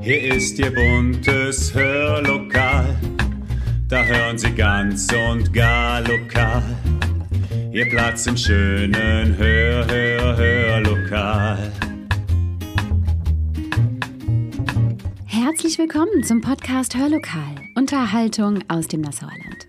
Hier ist Ihr buntes Hörlokal. Da hören Sie ganz und gar lokal. Ihr Platz im schönen Hör, Hör, Hörlokal. Herzlich willkommen zum Podcast Hörlokal. Unterhaltung aus dem Nassauer Land.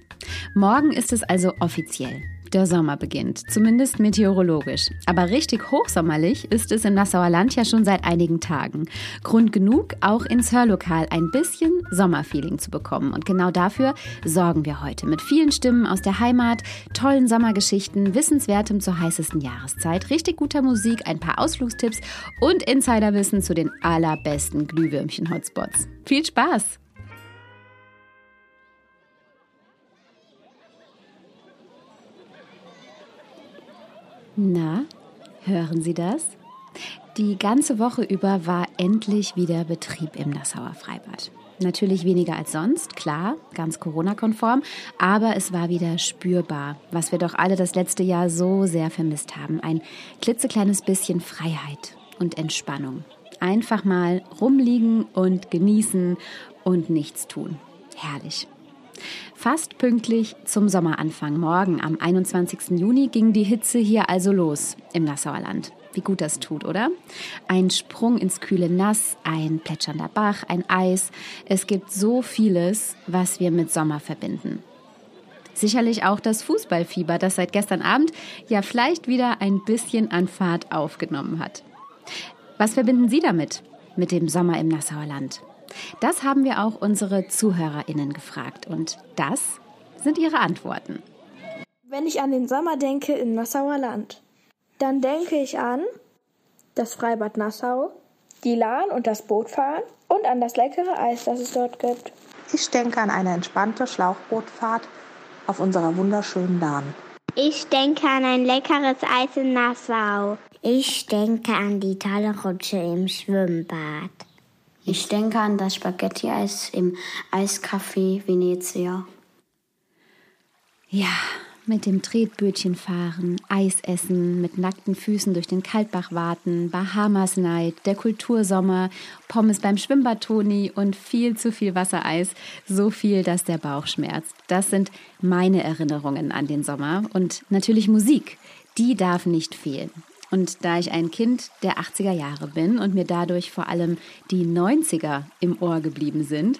Morgen ist es also offiziell. Der Sommer beginnt, zumindest meteorologisch. Aber richtig hochsommerlich ist es im Nassauer Land ja schon seit einigen Tagen. Grund genug, auch ins Hörlokal ein bisschen Sommerfeeling zu bekommen. Und genau dafür sorgen wir heute mit vielen Stimmen aus der Heimat, tollen Sommergeschichten, Wissenswertem zur heißesten Jahreszeit, richtig guter Musik, ein paar Ausflugstipps und Insiderwissen zu den allerbesten Glühwürmchen-Hotspots. Viel Spaß! Na, hören Sie das? Die ganze Woche über war endlich wieder Betrieb im Nassauer Freibad. Natürlich weniger als sonst, klar, ganz Corona-konform, aber es war wieder spürbar, was wir doch alle das letzte Jahr so sehr vermisst haben. Ein klitzekleines bisschen Freiheit und Entspannung. Einfach mal rumliegen und genießen und nichts tun. Herrlich. Fast pünktlich zum Sommeranfang morgen am 21. Juni ging die Hitze hier also los im Nassauer Land. Wie gut das tut, oder? Ein Sprung ins kühle Nass, ein plätschernder Bach, ein Eis. Es gibt so vieles, was wir mit Sommer verbinden. Sicherlich auch das Fußballfieber, das seit gestern Abend ja vielleicht wieder ein bisschen an Fahrt aufgenommen hat. Was verbinden Sie damit, mit dem Sommer im Nassauer Land? Das haben wir auch unsere ZuhörerInnen gefragt und das sind ihre Antworten. Wenn ich an den Sommer denke in Nassauer Land, dann denke ich an das Freibad Nassau, die Lahn und das Bootfahren und an das leckere Eis, das es dort gibt. Ich denke an eine entspannte Schlauchbootfahrt auf unserer wunderschönen Lahn. Ich denke an ein leckeres Eis in Nassau. Ich denke an die tolle Rutsche im Schwimmbad. Ich denke an das Spaghetti-Eis im Eiscafé Venezia. Ja, mit dem Tretbötchen fahren, Eis essen, mit nackten Füßen durch den Kaltbach warten, Bahamas Night, der Kultursommer, Pommes beim Schwimmbad Toni und viel zu viel Wassereis, so viel, dass der Bauch schmerzt. Das sind meine Erinnerungen an den Sommer und natürlich Musik, die darf nicht fehlen. Und da ich ein Kind der 80er Jahre bin und mir dadurch vor allem die 90er im Ohr geblieben sind,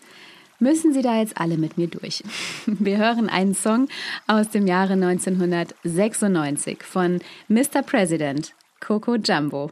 müssen Sie da jetzt alle mit mir durch. Wir hören einen Song aus dem Jahre 1996 von Mr. President, Coco Jumbo.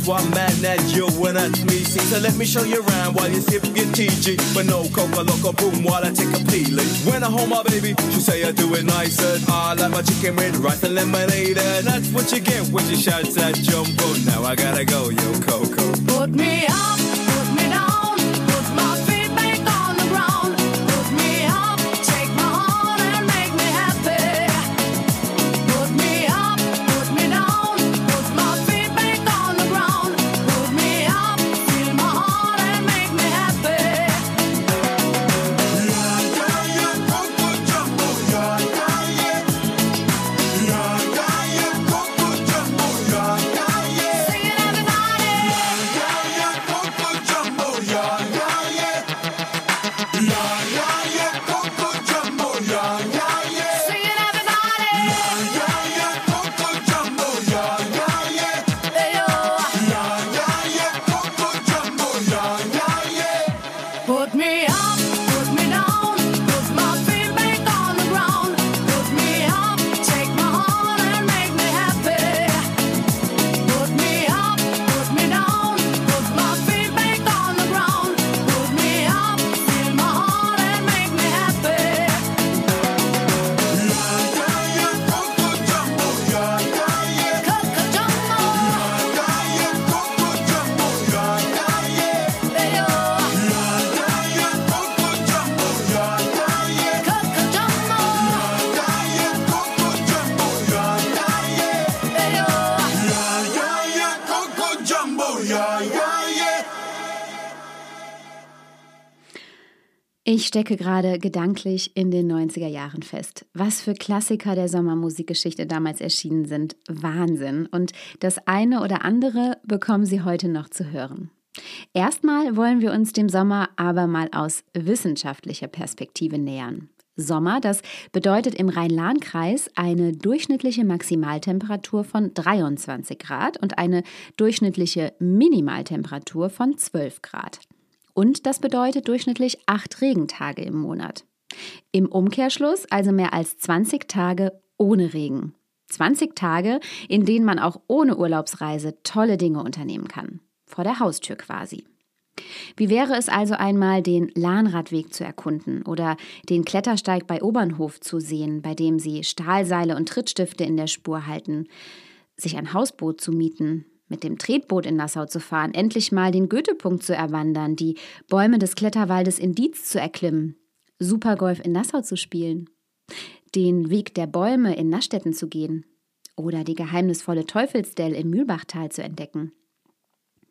cause there's one man that you and that's me. See, so let me show you around while you sip your TG. But no coca loco boom while I take a peeling. When I hold my baby, she say I do it nice and I like my chicken with rice and lemonade. And that's what you get when you shout that jumbo. Now I gotta go, yo, Coco. Put me up, Ich stecke gerade gedanklich in den 90er Jahren fest. Was für Klassiker der Sommermusikgeschichte damals erschienen sind. Wahnsinn. Und das eine oder andere bekommen Sie heute noch zu hören. Erstmal wollen wir uns dem Sommer aber mal aus wissenschaftlicher Perspektive nähern. Sommer, das bedeutet im Rhein-Lahn-Kreis eine durchschnittliche Maximaltemperatur von 23 Grad und eine durchschnittliche Minimaltemperatur von 12 Grad. Und das bedeutet durchschnittlich acht Regentage im Monat. Im Umkehrschluss also mehr als 20 Tage ohne Regen. 20 Tage, in denen man auch ohne Urlaubsreise tolle Dinge unternehmen kann. Vor der Haustür quasi. Wie wäre es also einmal, den Lahnradweg zu erkunden oder den Klettersteig bei Obernhof zu sehen, bei dem Sie Stahlseile und Trittstifte in der Spur halten, sich ein Hausboot zu mieten, mit dem Tretboot in Nassau zu fahren, endlich mal den Goethepunkt zu erwandern, die Bäume des Kletterwaldes in Dietz zu erklimmen, Supergolf in Nassau zu spielen, den Weg der Bäume in Nastetten zu gehen oder die geheimnisvolle Teufelsdell im Mühlbachtal zu entdecken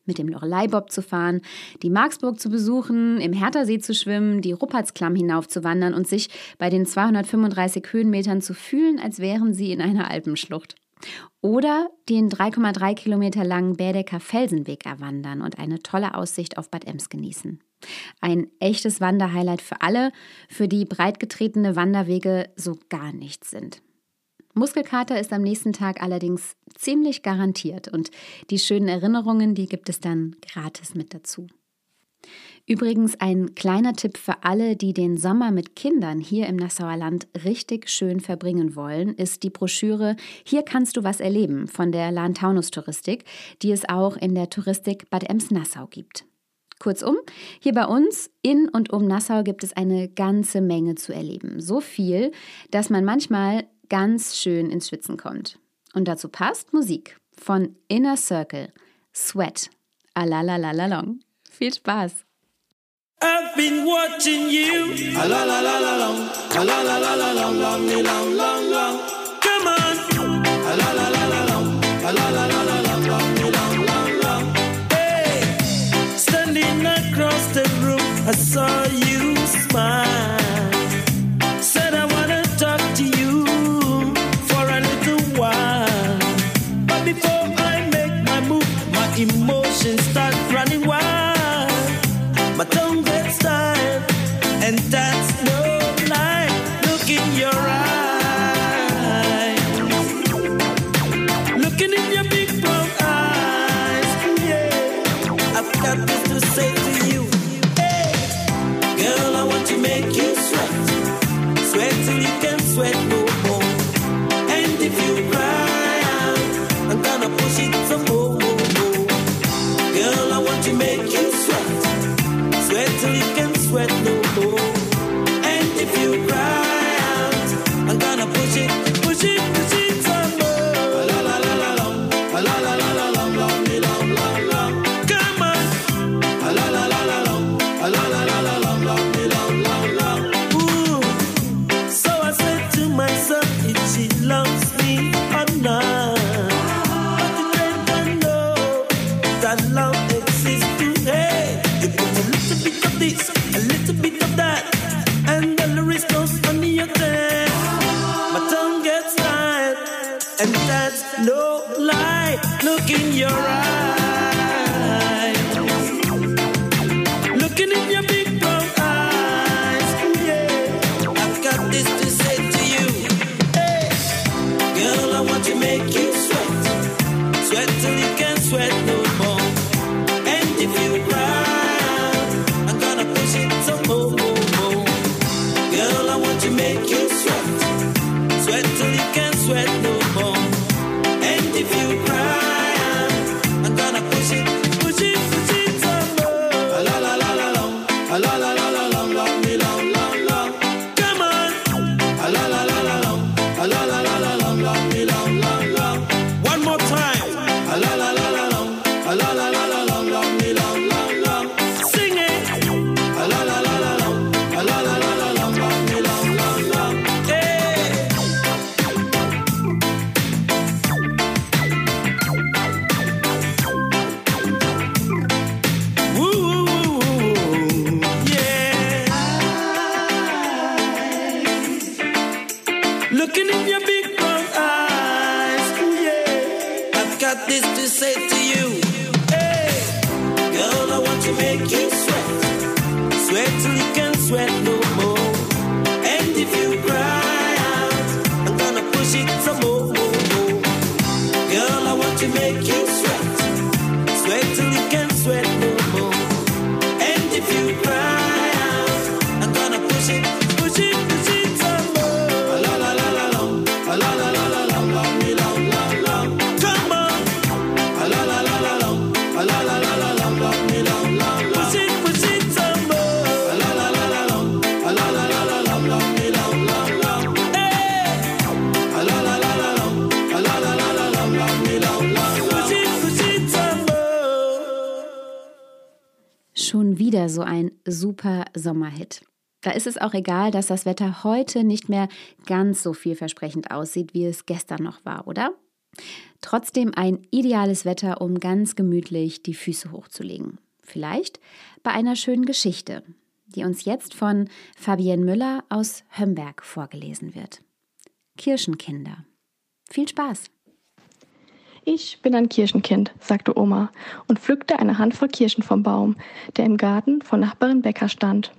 mit dem Lorelei-Bob zu fahren, die Marksburg zu besuchen, im Herthersee zu schwimmen, die Ruppertsklamm hinaufzuwandern und sich bei den 235 Höhenmetern zu fühlen, als wären sie in einer Alpenschlucht. Oder den 3,3 Kilometer langen Bädecker Felsenweg erwandern und eine tolle Aussicht auf Bad Ems genießen. Ein echtes Wanderhighlight für alle, für die breitgetretene Wanderwege so gar nichts sind. Muskelkater ist am nächsten Tag allerdings ziemlich garantiert und die schönen Erinnerungen, die gibt es dann gratis mit dazu. Übrigens ein kleiner Tipp für alle, die den Sommer mit Kindern hier im Nassauer Land richtig schön verbringen wollen, ist die Broschüre Hier kannst du was erleben von der Lahn-Taunus-Touristik, die es auch in der Touristik Bad Ems-Nassau gibt. Kurzum, hier bei uns in und um Nassau gibt es eine ganze Menge zu erleben. So viel, dass man manchmal ganz schön ins Schwitzen kommt. Und dazu passt Musik von Inner Circle, Sweat. A la la la la long, a la la la la long, got this to say to you, hey. Girl, I want to make you sweat, sweat till you can't sweat no more. And if you cry out, I'm gonna push it some more, more, more. Girl, I want to make you wieder so ein super Sommerhit. Da ist es auch egal, dass das Wetter heute nicht mehr ganz so vielversprechend aussieht, wie es gestern noch war, oder? Trotzdem ein ideales Wetter, um ganz gemütlich die Füße hochzulegen. Vielleicht bei einer schönen Geschichte, die uns jetzt von Fabienne Müller aus Hömberg vorgelesen wird. Kirschenkinder. Viel Spaß! Ich bin ein Kirschenkind, sagte Oma und pflückte eine Handvoll Kirschen vom Baum, der im Garten von Nachbarin Becker stand.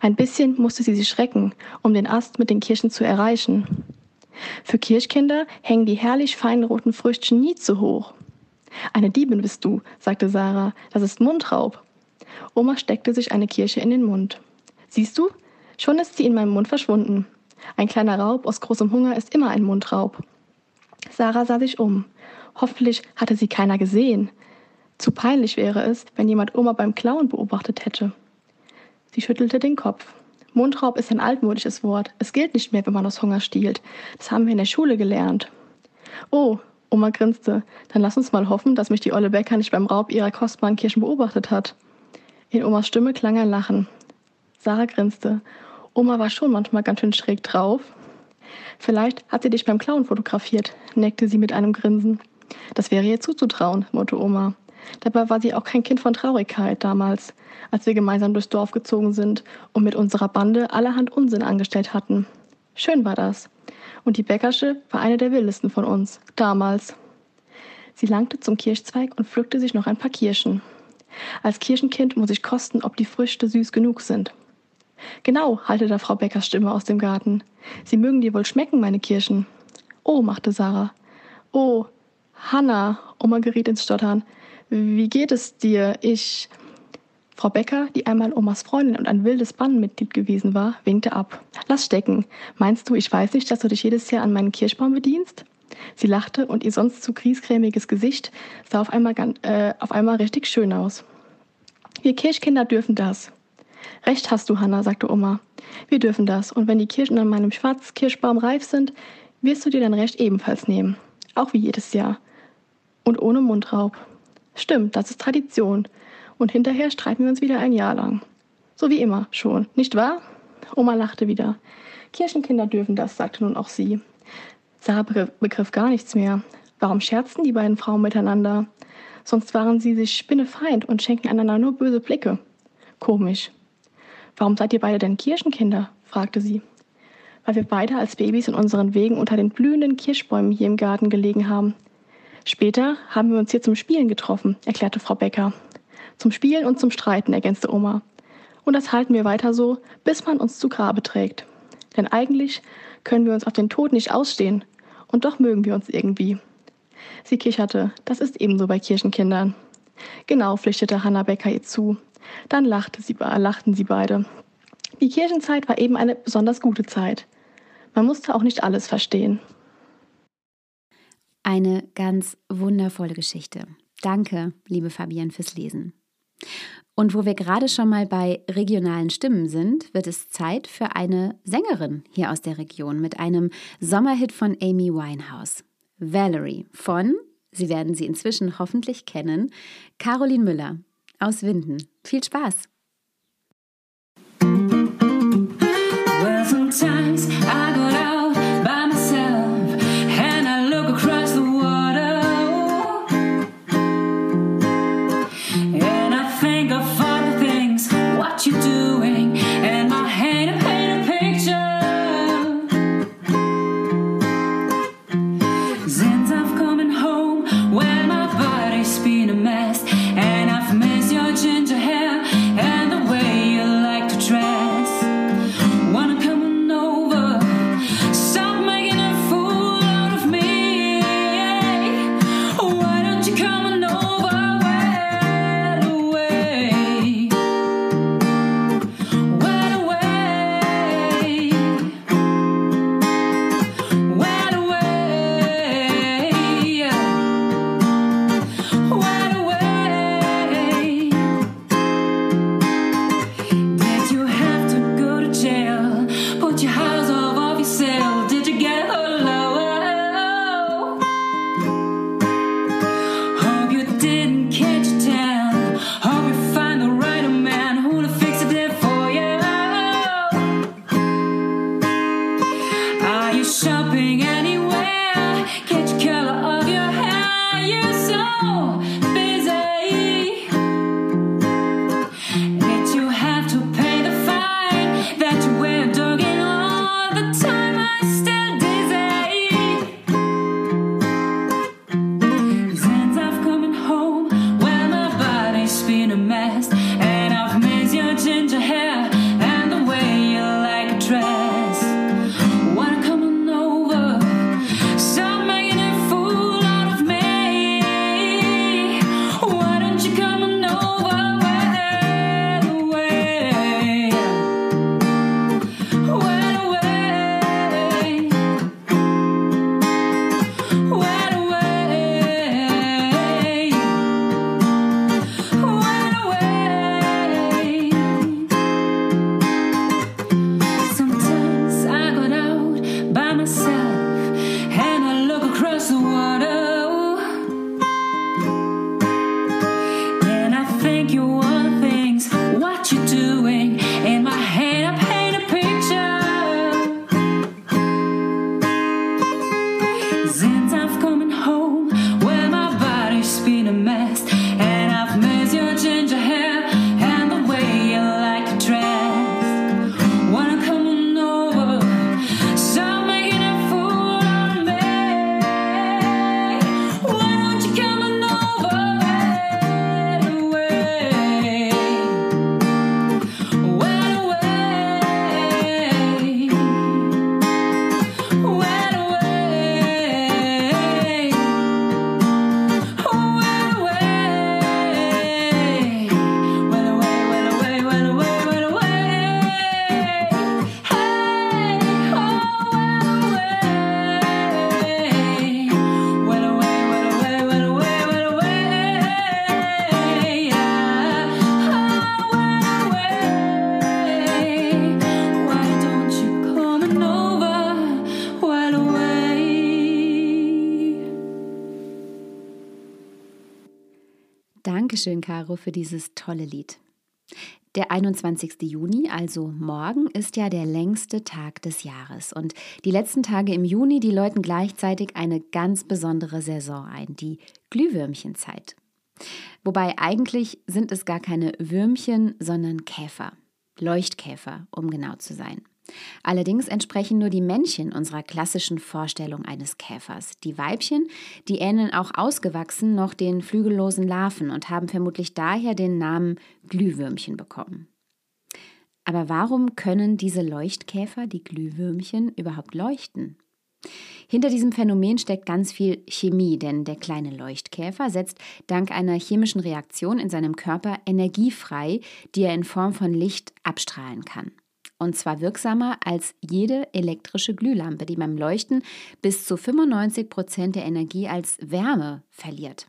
Ein bisschen musste sie sich schrecken, um den Ast mit den Kirschen zu erreichen. Für Kirschkinder hängen die herrlich feinen roten Früchtchen nie zu hoch. Eine Diebin bist du, sagte Sarah, das ist Mundraub. Oma steckte sich eine Kirsche in den Mund. Siehst du, schon ist sie in meinem Mund verschwunden. Ein kleiner Raub aus großem Hunger ist immer ein Mundraub. Sarah sah sich um. Hoffentlich hatte sie keiner gesehen. Zu peinlich wäre es, wenn jemand Oma beim Klauen beobachtet hätte. Sie schüttelte den Kopf. Mundraub ist ein altmodisches Wort. Es gilt nicht mehr, wenn man aus Hunger stiehlt. Das haben wir in der Schule gelernt. Oh, Oma grinste. Dann lass uns mal hoffen, dass mich die olle Bäcker nicht beim Raub ihrer kostbaren Kirschen beobachtet hat. In Omas Stimme klang ein Lachen. Sarah grinste. Oma war schon manchmal ganz schön schräg drauf. Vielleicht hat sie dich beim Klauen fotografiert, neckte sie mit einem Grinsen. Das wäre ihr zuzutrauen, murrte Oma. Dabei war sie auch kein Kind von Traurigkeit damals, als wir gemeinsam durchs Dorf gezogen sind und mit unserer Bande allerhand Unsinn angestellt hatten. Schön war das. Und die Bäckersche war eine der wildesten von uns, damals. Sie langte zum Kirschzweig und pflückte sich noch ein paar Kirschen. Als Kirschenkind muss ich kosten, ob die Früchte süß genug sind. Genau, hallte da Frau Beckers Stimme aus dem Garten. Sie mögen dir wohl schmecken, meine Kirschen. Oh, machte Sarah. Oh, Hanna, Oma geriet ins Stottern. Wie geht es dir? Ich. Frau Becker, die einmal Omas Freundin und ein wildes Bandenmitglied gewesen war, winkte ab. Lass stecken. Meinst du, ich weiß nicht, dass du dich jedes Jahr an meinen Kirschbaum bedienst? Sie lachte und ihr sonst zu griesgrämiges Gesicht sah auf einmal, äh, auf einmal richtig schön aus. Wir Kirschkinder dürfen das. Recht hast du, Hanna, sagte Oma. Wir dürfen das, und wenn die Kirschen an meinem Schwarzkirschbaum reif sind, wirst du dir dein Recht ebenfalls nehmen. Auch wie jedes Jahr. Und ohne Mundraub. Stimmt, das ist Tradition. Und hinterher streiten wir uns wieder ein Jahr lang. So wie immer schon, nicht wahr? Oma lachte wieder. Kirchenkinder dürfen das, sagte nun auch sie. Sarah begriff gar nichts mehr. Warum scherzten die beiden Frauen miteinander? Sonst waren sie sich spinnefeind und schenkten einander nur böse Blicke. Komisch. Warum seid ihr beide denn Kirchenkinder? fragte sie. Weil wir beide als Babys in unseren Wegen unter den blühenden Kirschbäumen hier im Garten gelegen haben. Später haben wir uns hier zum Spielen getroffen, erklärte Frau Becker. Zum Spielen und zum Streiten, ergänzte Oma. Und das halten wir weiter so, bis man uns zu Grabe trägt. Denn eigentlich können wir uns auf den Tod nicht ausstehen. Und doch mögen wir uns irgendwie. Sie kicherte. Das ist ebenso bei Kirchenkindern. Genau, pflichtete Hanna Becker ihr zu. Dann lachte sie, lachten sie beide. Die Kirchenzeit war eben eine besonders gute Zeit. Man musste auch nicht alles verstehen. Eine ganz wundervolle Geschichte. Danke, liebe Fabian, fürs Lesen. Und wo wir gerade schon mal bei regionalen Stimmen sind, wird es Zeit für eine Sängerin hier aus der Region mit einem Sommerhit von Amy Winehouse. Valerie von, Sie werden sie inzwischen hoffentlich kennen, Caroline Müller aus Winden. Viel Spaß! Dankeschön, Caro, für dieses tolle Lied. Der 21. Juni, also morgen, ist ja der längste Tag des Jahres. Und die letzten Tage im Juni, die läuten gleichzeitig eine ganz besondere Saison ein, die Glühwürmchenzeit. Wobei eigentlich sind es gar keine Würmchen, sondern Käfer. Leuchtkäfer, um genau zu sein. Allerdings entsprechen nur die Männchen unserer klassischen Vorstellung eines Käfers. Die Weibchen, die ähneln auch ausgewachsen noch den flügellosen Larven und haben vermutlich daher den Namen Glühwürmchen bekommen. Aber warum können diese Leuchtkäfer, die Glühwürmchen, überhaupt leuchten? Hinter diesem Phänomen steckt ganz viel Chemie, denn der kleine Leuchtkäfer setzt dank einer chemischen Reaktion in seinem Körper Energie frei, die er in Form von Licht abstrahlen kann und zwar wirksamer als jede elektrische Glühlampe, die beim Leuchten bis zu 95 Prozent der Energie als Wärme verliert.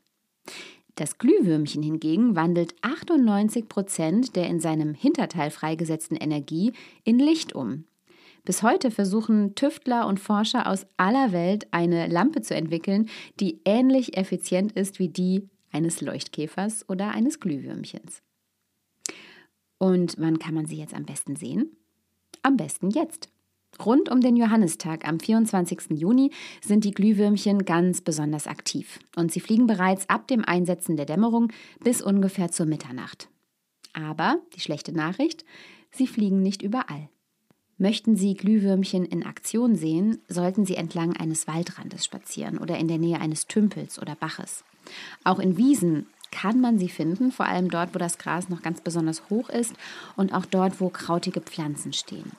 Das Glühwürmchen hingegen wandelt 98 Prozent der in seinem Hinterteil freigesetzten Energie in Licht um. Bis heute versuchen Tüftler und Forscher aus aller Welt eine Lampe zu entwickeln, die ähnlich effizient ist wie die eines Leuchtkäfers oder eines Glühwürmchens. Und wann kann man sie jetzt am besten sehen? Am besten jetzt. Rund um den Johannistag am 24. Juni sind die Glühwürmchen ganz besonders aktiv und sie fliegen bereits ab dem Einsetzen der Dämmerung bis ungefähr zur Mitternacht. Aber die schlechte Nachricht, sie fliegen nicht überall. Möchten Sie Glühwürmchen in Aktion sehen, sollten Sie entlang eines Waldrandes spazieren oder in der Nähe eines Tümpels oder Baches. Auch in Wiesen kann man sie finden, vor allem dort, wo das Gras noch ganz besonders hoch ist und auch dort, wo krautige Pflanzen stehen.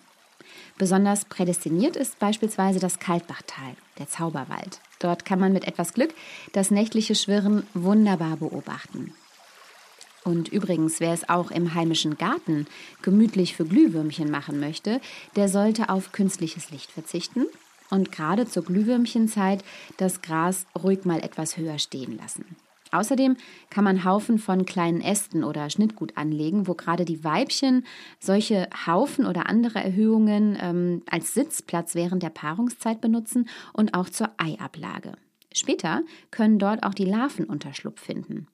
Besonders prädestiniert ist beispielsweise das Kaltbachtal, der Zauberwald. Dort kann man mit etwas Glück das nächtliche Schwirren wunderbar beobachten. Und übrigens, wer es auch im heimischen Garten gemütlich für Glühwürmchen machen möchte, der sollte auf künstliches Licht verzichten und gerade zur Glühwürmchenzeit das Gras ruhig mal etwas höher stehen lassen. Außerdem kann man Haufen von kleinen Ästen oder Schnittgut anlegen, wo gerade die Weibchen solche Haufen oder andere Erhöhungen ähm, als Sitzplatz während der Paarungszeit benutzen und auch zur Eiablage. Später können dort auch die Larven Unterschlupf finden.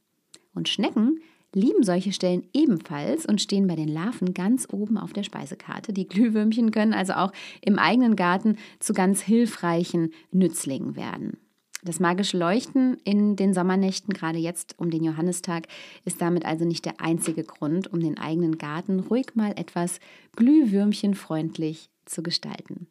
Und Schnecken lieben solche Stellen ebenfalls und stehen bei den Larven ganz oben auf der Speisekarte. Die Glühwürmchen können also auch im eigenen Garten zu ganz hilfreichen Nützlingen werden. Das magische Leuchten in den Sommernächten, gerade jetzt um den Johannistag, ist damit also nicht der einzige Grund, um den eigenen Garten ruhig mal etwas glühwürmchenfreundlich zu gestalten.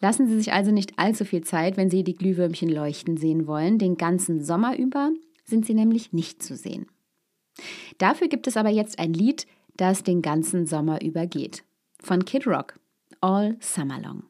Lassen Sie sich also nicht allzu viel Zeit, wenn Sie die Glühwürmchen leuchten sehen wollen. Den ganzen Sommer über sind sie nämlich nicht zu sehen. Dafür gibt es aber jetzt ein Lied, das den ganzen Sommer über geht. Von Kid Rock, All Summer Long.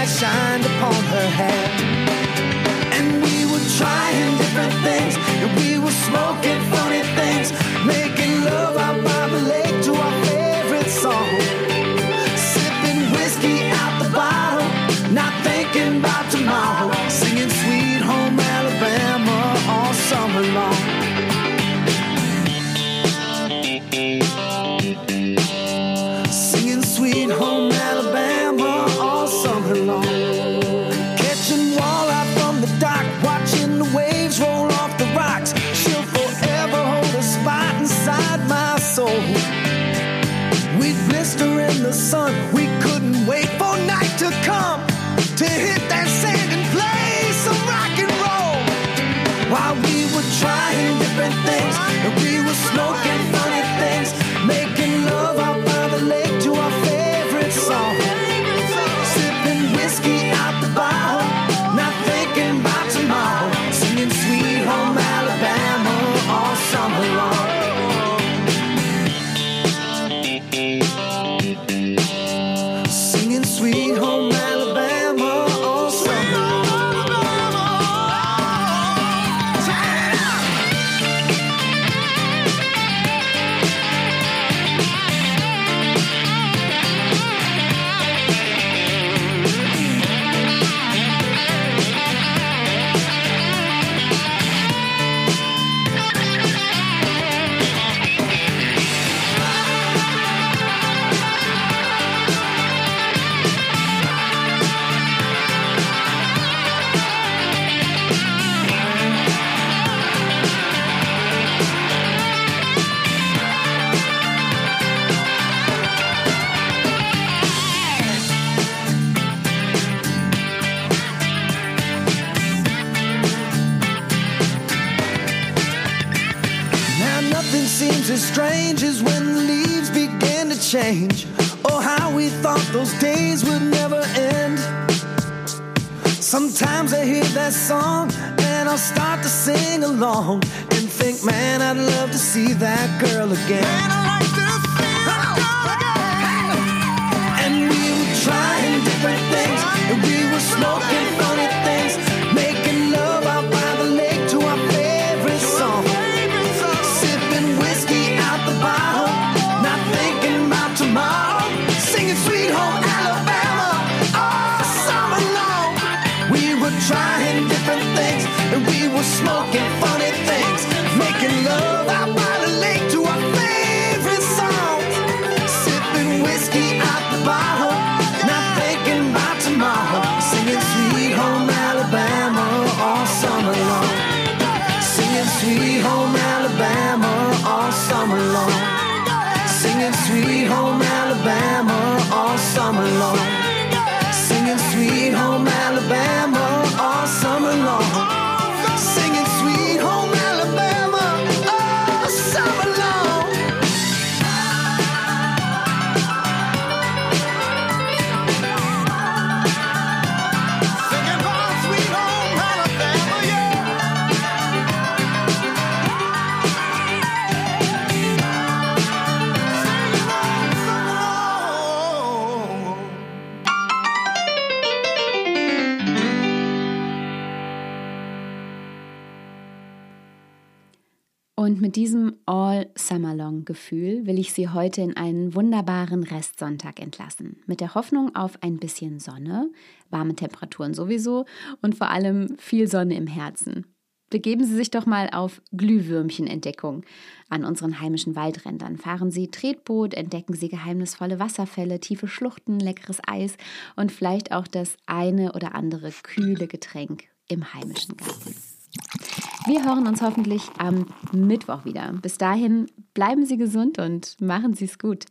Moonlight shined upon her hair. And we were trying different things, and we were smoking funny things, as strange as when the leaves began to change. Oh, how we thought those days would never end. Sometimes I hear that song and I'll start to sing along and think, man, I'd love to see that girl again. Und mit diesem All-Summer-Long-Gefühl will ich Sie heute in einen wunderbaren Restsonntag entlassen. Mit der Hoffnung auf ein bisschen Sonne, warme Temperaturen sowieso und vor allem viel Sonne im Herzen. Begeben Sie sich doch mal auf Glühwürmchenentdeckung an unseren heimischen Waldrändern. Fahren Sie Tretboot, entdecken Sie geheimnisvolle Wasserfälle, tiefe Schluchten, leckeres Eis und vielleicht auch das eine oder andere kühle Getränk im heimischen Garten. Wir hören uns hoffentlich am Mittwoch wieder. Bis dahin bleiben Sie gesund und machen Sie es gut.